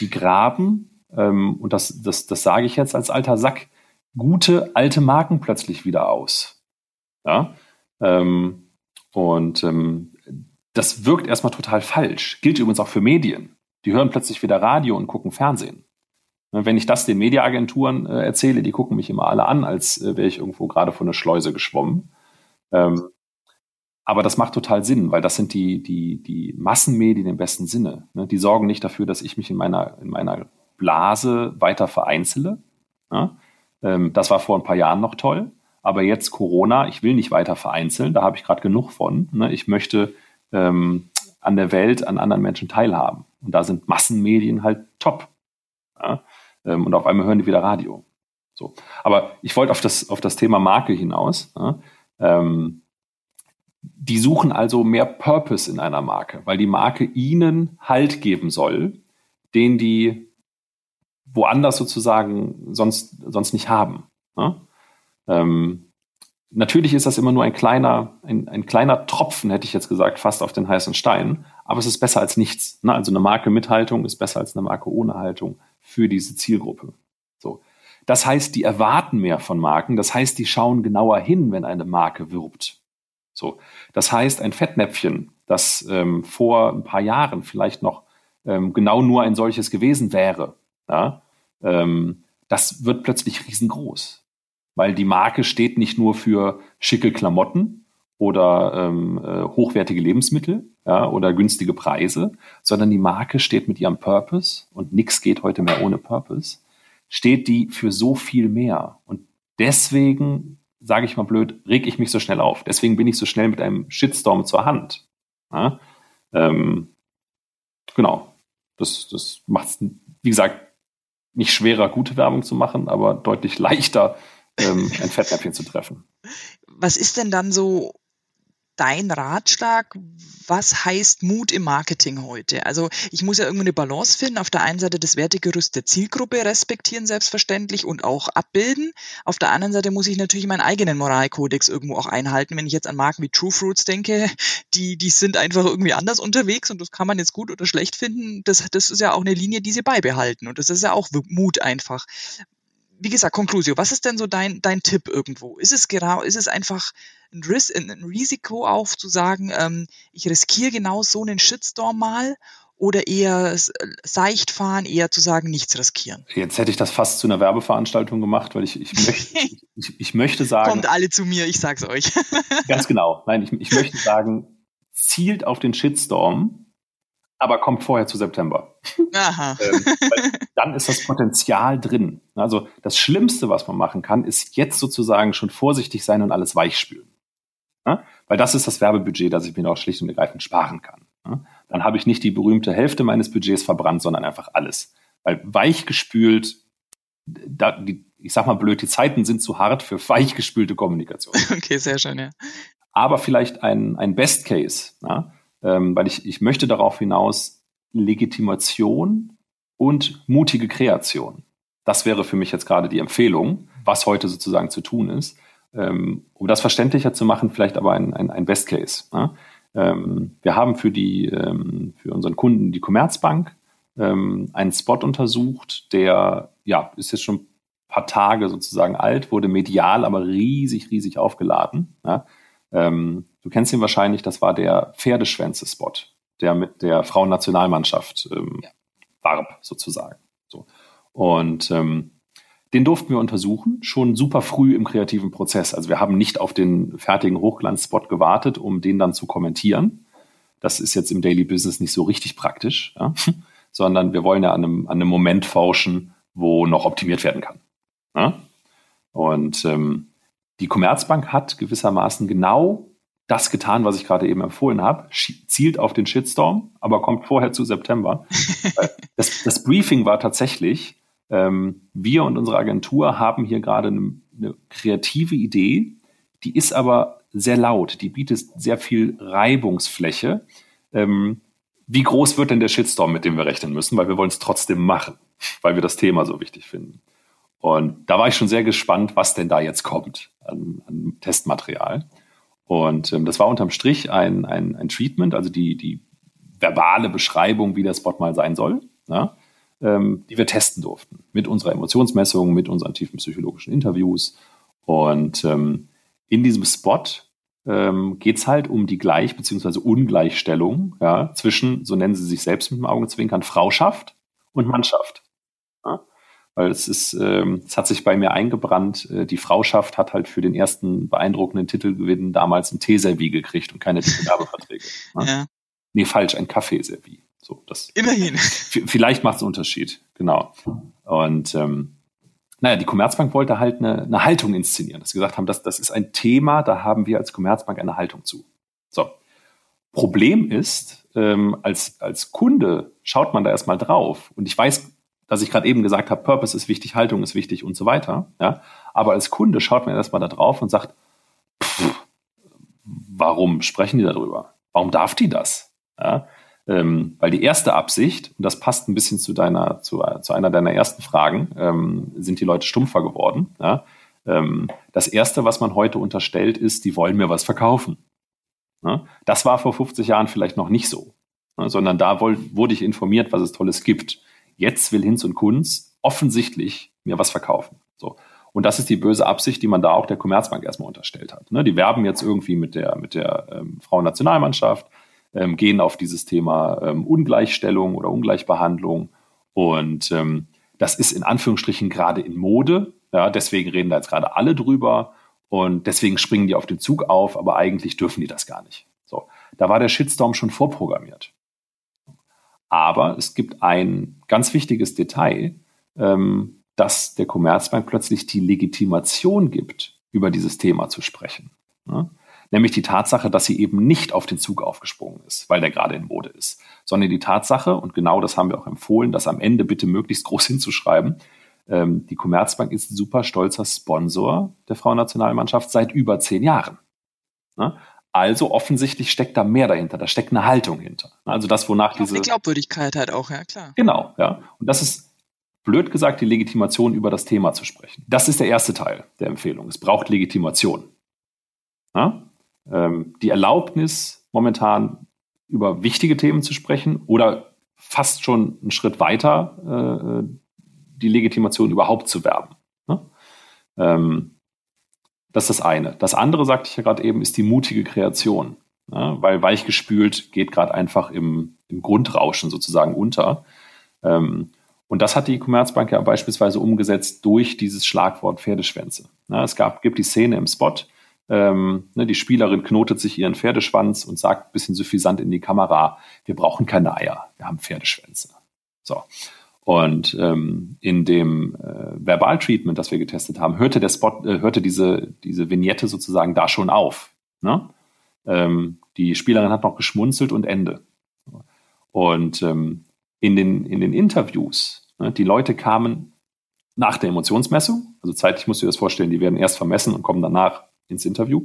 die graben, ähm, und das, das, das sage ich jetzt als alter Sack, gute alte Marken plötzlich wieder aus. Ja. Ähm, und ähm, das wirkt erstmal total falsch. Gilt übrigens auch für Medien. Die hören plötzlich wieder Radio und gucken Fernsehen. Ne, wenn ich das den Mediaagenturen äh, erzähle, die gucken mich immer alle an, als äh, wäre ich irgendwo gerade von der Schleuse geschwommen. Ähm, aber das macht total Sinn, weil das sind die, die, die Massenmedien im besten Sinne. Ne? Die sorgen nicht dafür, dass ich mich in meiner, in meiner Blase weiter vereinzele. Ne? Ähm, das war vor ein paar Jahren noch toll. Aber jetzt Corona, ich will nicht weiter vereinzeln, da habe ich gerade genug von. Ne? Ich möchte ähm, an der Welt, an anderen Menschen teilhaben. Und da sind Massenmedien halt top. Ja? Ähm, und auf einmal hören die wieder Radio. So. Aber ich wollte auf das, auf das Thema Marke hinaus. Ja? Ähm, die suchen also mehr Purpose in einer Marke, weil die Marke ihnen Halt geben soll, den die woanders sozusagen sonst, sonst nicht haben. Ja? Ähm, natürlich ist das immer nur ein kleiner, ein, ein, kleiner Tropfen, hätte ich jetzt gesagt, fast auf den heißen Stein, aber es ist besser als nichts. Ne? Also eine Marke mit Haltung ist besser als eine Marke ohne Haltung für diese Zielgruppe. So. Das heißt, die erwarten mehr von Marken. Das heißt, die schauen genauer hin, wenn eine Marke wirbt. So. Das heißt, ein Fettnäpfchen, das ähm, vor ein paar Jahren vielleicht noch ähm, genau nur ein solches gewesen wäre, ja, ähm, das wird plötzlich riesengroß. Weil die Marke steht nicht nur für schicke Klamotten oder ähm, äh, hochwertige Lebensmittel, ja, oder günstige Preise, sondern die Marke steht mit ihrem Purpose und nichts geht heute mehr ohne Purpose, steht die für so viel mehr. Und deswegen, sage ich mal blöd, reg ich mich so schnell auf. Deswegen bin ich so schnell mit einem Shitstorm zur Hand. Ja, ähm, genau. Das, das macht es, wie gesagt, nicht schwerer, gute Werbung zu machen, aber deutlich leichter, ähm, ein Fettnäpfchen zu treffen. Was ist denn dann so dein Ratschlag? Was heißt Mut im Marketing heute? Also ich muss ja irgendwo eine Balance finden. Auf der einen Seite das Wertegerüst der Zielgruppe respektieren selbstverständlich und auch abbilden. Auf der anderen Seite muss ich natürlich meinen eigenen Moralkodex irgendwo auch einhalten. Wenn ich jetzt an Marken wie True Fruits denke, die, die sind einfach irgendwie anders unterwegs und das kann man jetzt gut oder schlecht finden. Das, das ist ja auch eine Linie, die sie beibehalten und das ist ja auch Mut einfach wie gesagt, Conclusio, was ist denn so dein, dein Tipp irgendwo? Ist es genau, ist es einfach ein, Ris ein Risiko auf zu sagen, ähm, ich riskiere genau so einen Shitstorm mal oder eher seicht fahren, eher zu sagen, nichts riskieren? Jetzt hätte ich das fast zu einer Werbeveranstaltung gemacht, weil ich, ich, möchte, ich, ich möchte sagen. Kommt alle zu mir, ich sag's euch. ganz genau. Nein, ich, ich möchte sagen, zielt auf den Shitstorm, aber kommt vorher zu September. Aha. ähm, dann ist das Potenzial drin. Also das Schlimmste, was man machen kann, ist jetzt sozusagen schon vorsichtig sein und alles weichspülen. Ja? Weil das ist das Werbebudget, das ich mir auch schlicht und ergreifend sparen kann. Ja? Dann habe ich nicht die berühmte Hälfte meines Budgets verbrannt, sondern einfach alles. Weil weichgespült, da, die, ich sag mal blöd, die Zeiten sind zu hart für weichgespülte Kommunikation. Okay, sehr schön, ja. Aber vielleicht ein, ein Best Case. Ja? Ähm, weil ich, ich möchte darauf hinaus Legitimation und mutige Kreation. Das wäre für mich jetzt gerade die Empfehlung, was heute sozusagen zu tun ist. Ähm, um das verständlicher zu machen, vielleicht aber ein, ein, ein Best Case. Ne? Ähm, wir haben für, die, ähm, für unseren Kunden die Commerzbank ähm, einen Spot untersucht, der ja, ist jetzt schon ein paar Tage sozusagen alt, wurde medial aber riesig, riesig aufgeladen. Ja? Ähm, du kennst ihn wahrscheinlich, das war der Pferdeschwänze-Spot, der mit der Frauennationalmannschaft ähm, ja. warb, sozusagen. So. Und ähm, den durften wir untersuchen, schon super früh im kreativen Prozess. Also wir haben nicht auf den fertigen Hochglanzspot gewartet, um den dann zu kommentieren. Das ist jetzt im Daily Business nicht so richtig praktisch, ja? sondern wir wollen ja an einem, an einem Moment forschen, wo noch optimiert werden kann. Ja? Und ähm, die Commerzbank hat gewissermaßen genau das getan, was ich gerade eben empfohlen habe, zielt auf den Shitstorm, aber kommt vorher zu September. das, das, Briefing war tatsächlich, ähm, wir und unsere Agentur haben hier gerade eine, eine kreative Idee, die ist aber sehr laut, die bietet sehr viel Reibungsfläche. Ähm, wie groß wird denn der Shitstorm, mit dem wir rechnen müssen? Weil wir wollen es trotzdem machen, weil wir das Thema so wichtig finden. Und da war ich schon sehr gespannt, was denn da jetzt kommt an, an Testmaterial. Und ähm, das war unterm Strich ein, ein, ein Treatment, also die, die verbale Beschreibung, wie der Spot mal sein soll, ja, ähm, die wir testen durften. Mit unserer Emotionsmessung, mit unseren tiefen psychologischen Interviews. Und ähm, in diesem Spot ähm, geht es halt um die Gleich- bzw. Ungleichstellung ja, zwischen, so nennen sie sich selbst mit dem Augenzwinkern, Frauschaft und Mannschaft. Weil es ist, ähm, es hat sich bei mir eingebrannt. Äh, die Frauschaft hat halt für den ersten beeindruckenden Titelgewinn damals ein Teeservie gekriegt und keine Titelgabeverträge. ne? ja. Nee, falsch, ein Kaffeeservie. So, das, Immerhin. Vielleicht macht es einen Unterschied, genau. Und ähm, naja, die Commerzbank wollte halt eine, eine Haltung inszenieren, dass sie gesagt haben, das, das ist ein Thema, da haben wir als Commerzbank eine Haltung zu. So. Problem ist, ähm, als, als Kunde schaut man da erstmal drauf. Und ich weiß dass ich gerade eben gesagt habe, Purpose ist wichtig, Haltung ist wichtig und so weiter. Ja? Aber als Kunde schaut man erstmal da drauf und sagt, pff, warum sprechen die darüber? Warum darf die das? Ja? Ähm, weil die erste Absicht, und das passt ein bisschen zu deiner, zu, zu einer deiner ersten Fragen, ähm, sind die Leute stumpfer geworden. Ja? Ähm, das erste, was man heute unterstellt, ist, die wollen mir was verkaufen. Ja? Das war vor 50 Jahren vielleicht noch nicht so, ne? sondern da wurde ich informiert, was es Tolles gibt. Jetzt will Hinz und Kunz offensichtlich mir was verkaufen. So. Und das ist die böse Absicht, die man da auch der Commerzbank erstmal unterstellt hat. Ne? Die werben jetzt irgendwie mit der, mit der ähm, Frauennationalmannschaft, ähm, gehen auf dieses Thema ähm, Ungleichstellung oder Ungleichbehandlung. Und ähm, das ist in Anführungsstrichen gerade in Mode. Ja, deswegen reden da jetzt gerade alle drüber. Und deswegen springen die auf den Zug auf, aber eigentlich dürfen die das gar nicht. So, da war der Shitstorm schon vorprogrammiert. Aber es gibt ein ganz wichtiges Detail, ähm, dass der Commerzbank plötzlich die Legitimation gibt, über dieses Thema zu sprechen. Ne? Nämlich die Tatsache, dass sie eben nicht auf den Zug aufgesprungen ist, weil der gerade in Mode ist, sondern die Tatsache, und genau das haben wir auch empfohlen, das am Ende bitte möglichst groß hinzuschreiben, ähm, die Commerzbank ist super stolzer Sponsor der Frauennationalmannschaft seit über zehn Jahren. Ne? Also offensichtlich steckt da mehr dahinter, da steckt eine Haltung hinter. Also das, wonach diese... Eine Glaubwürdigkeit halt auch, ja klar. Genau, ja. Und das ist, blöd gesagt, die Legitimation über das Thema zu sprechen. Das ist der erste Teil der Empfehlung. Es braucht Legitimation. Ähm, die Erlaubnis, momentan über wichtige Themen zu sprechen oder fast schon einen Schritt weiter äh, die Legitimation überhaupt zu werben. Ne? Ähm, das ist das eine. Das andere, sagte ich ja gerade eben, ist die mutige Kreation. Ja, weil weichgespült geht gerade einfach im, im, Grundrauschen sozusagen unter. Ähm, und das hat die Commerzbank ja beispielsweise umgesetzt durch dieses Schlagwort Pferdeschwänze. Ja, es gab, gibt die Szene im Spot, ähm, ne, die Spielerin knotet sich ihren Pferdeschwanz und sagt ein bisschen suffisant in die Kamera, wir brauchen keine Eier, wir haben Pferdeschwänze. So. Und ähm, in dem äh, Verbal-Treatment, das wir getestet haben, hörte der Spot, äh, hörte diese, diese Vignette sozusagen da schon auf. Ne? Ähm, die Spielerin hat noch geschmunzelt und Ende. Und ähm, in, den, in den Interviews, ne, die Leute kamen nach der Emotionsmessung, also zeitlich musst du dir das vorstellen, die werden erst vermessen und kommen danach ins Interview.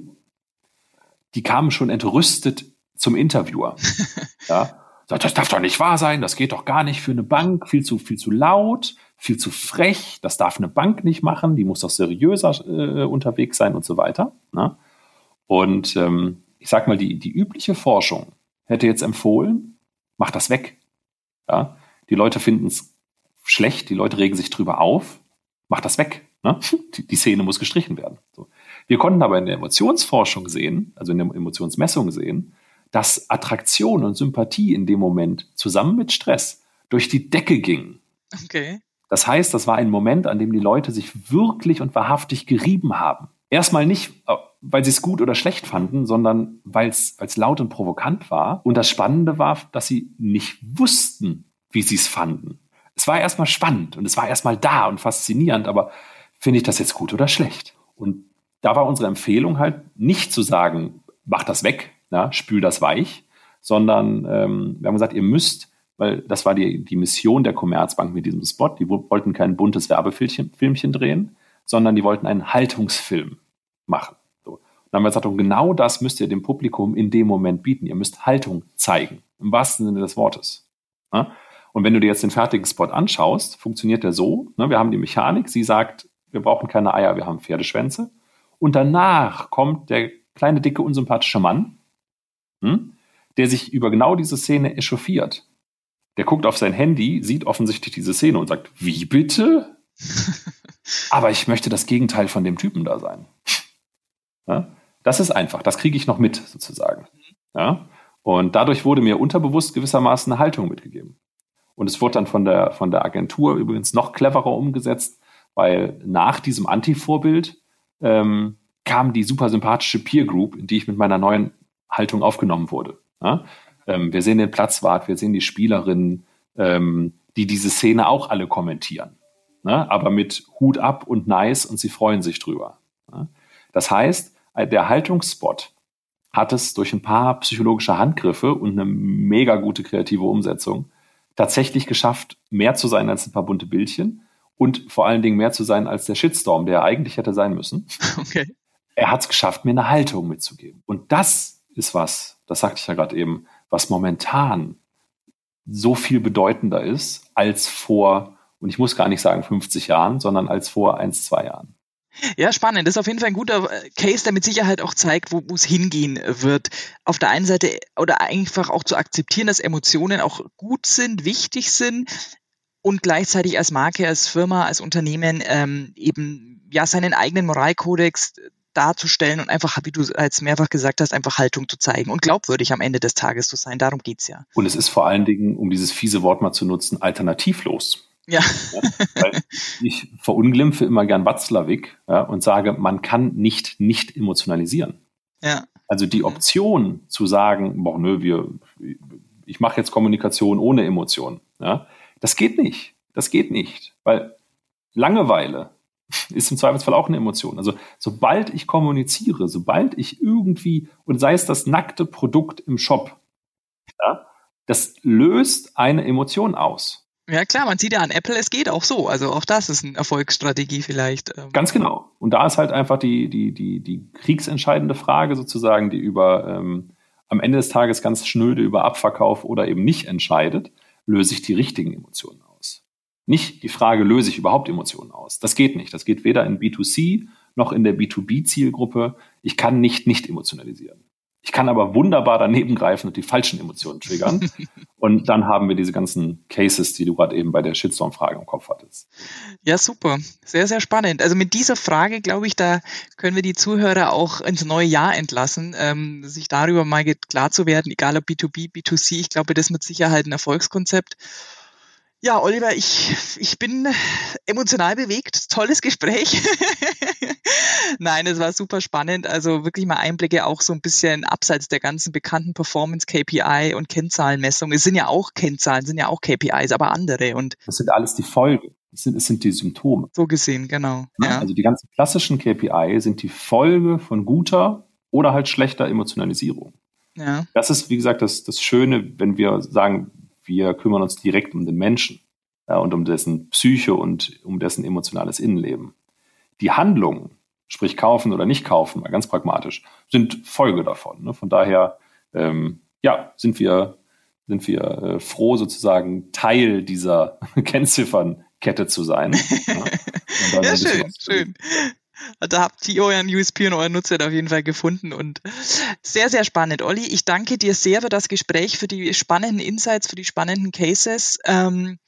Die kamen schon entrüstet zum Interviewer. ja, das darf doch nicht wahr sein, das geht doch gar nicht für eine Bank, viel zu, viel zu laut, viel zu frech, das darf eine Bank nicht machen, die muss doch seriöser äh, unterwegs sein und so weiter. Ne? Und ähm, ich sag mal, die, die übliche Forschung hätte jetzt empfohlen, mach das weg. Ja? Die Leute finden es schlecht, die Leute regen sich drüber auf, mach das weg. Ne? Die, die Szene muss gestrichen werden. So. Wir konnten aber in der Emotionsforschung sehen, also in der Emotionsmessung sehen, dass Attraktion und Sympathie in dem Moment zusammen mit Stress durch die Decke gingen. Okay. Das heißt, das war ein Moment, an dem die Leute sich wirklich und wahrhaftig gerieben haben. Erstmal nicht, äh, weil sie es gut oder schlecht fanden, sondern weil es laut und provokant war. Und das Spannende war, dass sie nicht wussten, wie sie es fanden. Es war erstmal spannend und es war erstmal da und faszinierend, aber finde ich das jetzt gut oder schlecht? Und da war unsere Empfehlung halt nicht zu sagen, mach das weg, ja, spül das weich, sondern ähm, wir haben gesagt, ihr müsst, weil das war die, die Mission der Commerzbank mit diesem Spot, die wollten kein buntes Werbefilmchen drehen, sondern die wollten einen Haltungsfilm machen. So. dann haben wir gesagt, und genau das müsst ihr dem Publikum in dem Moment bieten. Ihr müsst Haltung zeigen, im wahrsten Sinne des Wortes. Ja? Und wenn du dir jetzt den fertigen Spot anschaust, funktioniert der so, ne, wir haben die Mechanik, sie sagt, wir brauchen keine Eier, wir haben Pferdeschwänze. Und danach kommt der kleine, dicke, unsympathische Mann, hm, der sich über genau diese Szene echauffiert. Der guckt auf sein Handy, sieht offensichtlich diese Szene und sagt, wie bitte? Aber ich möchte das Gegenteil von dem Typen da sein. Ja? Das ist einfach, das kriege ich noch mit, sozusagen. Ja? Und dadurch wurde mir unterbewusst gewissermaßen eine Haltung mitgegeben. Und es wurde dann von der, von der Agentur übrigens noch cleverer umgesetzt, weil nach diesem Anti-Vorbild ähm, kam die super sympathische Peer Group, in die ich mit meiner neuen Haltung aufgenommen wurde. Ja? Ähm, wir sehen den Platzwart, wir sehen die Spielerinnen, ähm, die diese Szene auch alle kommentieren. Ne? Aber mit Hut ab und nice und sie freuen sich drüber. Ja? Das heißt, äh, der Haltungsspot hat es durch ein paar psychologische Handgriffe und eine mega gute kreative Umsetzung tatsächlich geschafft, mehr zu sein als ein paar bunte Bildchen und vor allen Dingen mehr zu sein als der Shitstorm, der eigentlich hätte sein müssen. Okay. Er hat es geschafft, mir eine Haltung mitzugeben. Und das ist was, das sagte ich ja gerade eben, was momentan so viel bedeutender ist als vor, und ich muss gar nicht sagen 50 Jahren, sondern als vor ein, zwei Jahren. Ja, spannend. Das ist auf jeden Fall ein guter äh, Case, der mit Sicherheit auch zeigt, wo es hingehen wird. Auf der einen Seite oder einfach auch zu akzeptieren, dass Emotionen auch gut sind, wichtig sind und gleichzeitig als Marke, als Firma, als Unternehmen ähm, eben ja seinen eigenen Moralkodex darzustellen und einfach, wie du als mehrfach gesagt hast, einfach Haltung zu zeigen und glaubwürdig am Ende des Tages zu sein. Darum geht's ja. Und es ist vor allen Dingen, um dieses fiese Wort mal zu nutzen, alternativlos. Ja. ja ich verunglimpfe immer gern Watzlawick ja, und sage, man kann nicht nicht emotionalisieren. Ja. Also die Option zu sagen, boah, nö, wir, ich mache jetzt Kommunikation ohne Emotionen, ja, das geht nicht. Das geht nicht, weil Langeweile ist im Zweifelsfall auch eine Emotion. Also sobald ich kommuniziere, sobald ich irgendwie, und sei es das nackte Produkt im Shop, ja, das löst eine Emotion aus. Ja klar, man sieht ja an Apple, es geht auch so. Also auch das ist eine Erfolgsstrategie vielleicht. Ähm. Ganz genau. Und da ist halt einfach die, die, die, die kriegsentscheidende Frage sozusagen, die über ähm, am Ende des Tages ganz schnöde über Abverkauf oder eben nicht entscheidet, löse ich die richtigen Emotionen aus. Nicht die Frage, löse ich überhaupt Emotionen aus? Das geht nicht. Das geht weder in B2C noch in der B2B-Zielgruppe. Ich kann nicht nicht emotionalisieren. Ich kann aber wunderbar daneben greifen und die falschen Emotionen triggern. und dann haben wir diese ganzen Cases, die du gerade eben bei der Shitstorm-Frage im Kopf hattest. Ja, super. Sehr, sehr spannend. Also mit dieser Frage, glaube ich, da können wir die Zuhörer auch ins neue Jahr entlassen, ähm, sich darüber mal klar zu werden, egal ob B2B, B2C. Ich glaube, das ist mit Sicherheit ein Erfolgskonzept. Ja, Oliver, ich, ich bin emotional bewegt. Tolles Gespräch. Nein, es war super spannend. Also wirklich mal Einblicke auch so ein bisschen abseits der ganzen bekannten Performance-KPI und Kennzahlenmessungen. Es sind ja auch Kennzahlen, sind ja auch KPIs, aber andere. Und das sind alles die Folge. Es sind, es sind die Symptome. So gesehen, genau. Ja. Also die ganzen klassischen KPI sind die Folge von guter oder halt schlechter Emotionalisierung. Ja. Das ist, wie gesagt, das, das Schöne, wenn wir sagen, wir kümmern uns direkt um den Menschen ja, und um dessen Psyche und um dessen emotionales Innenleben. Die Handlungen, sprich kaufen oder nicht kaufen, mal ganz pragmatisch, sind Folge davon. Ne? Von daher, ähm, ja, sind wir, sind wir äh, froh, sozusagen Teil dieser Kennziffernkette zu sein. ja, ja schön, schön. Da habt ihr euren USP und euren Nutzer auf jeden Fall gefunden und sehr, sehr spannend. Olli, ich danke dir sehr für das Gespräch, für die spannenden Insights, für die spannenden Cases. Ähm,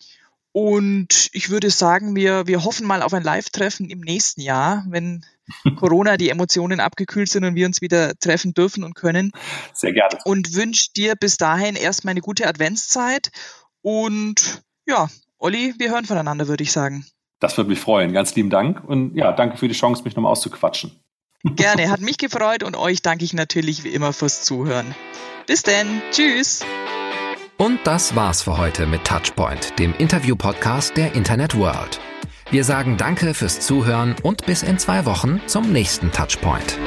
und ich würde sagen, wir, wir hoffen mal auf ein Live-Treffen im nächsten Jahr, wenn Corona die Emotionen abgekühlt sind und wir uns wieder treffen dürfen und können. Sehr gerne. Und wünsche dir bis dahin erstmal eine gute Adventszeit. Und ja, Olli, wir hören voneinander, würde ich sagen. Das würde mich freuen. Ganz lieben Dank. Und ja, danke für die Chance, mich nochmal auszuquatschen. Gerne, hat mich gefreut und euch danke ich natürlich wie immer fürs Zuhören. Bis denn. Tschüss. Und das war's für heute mit Touchpoint, dem Interview-Podcast der Internet World. Wir sagen Danke fürs Zuhören und bis in zwei Wochen zum nächsten Touchpoint.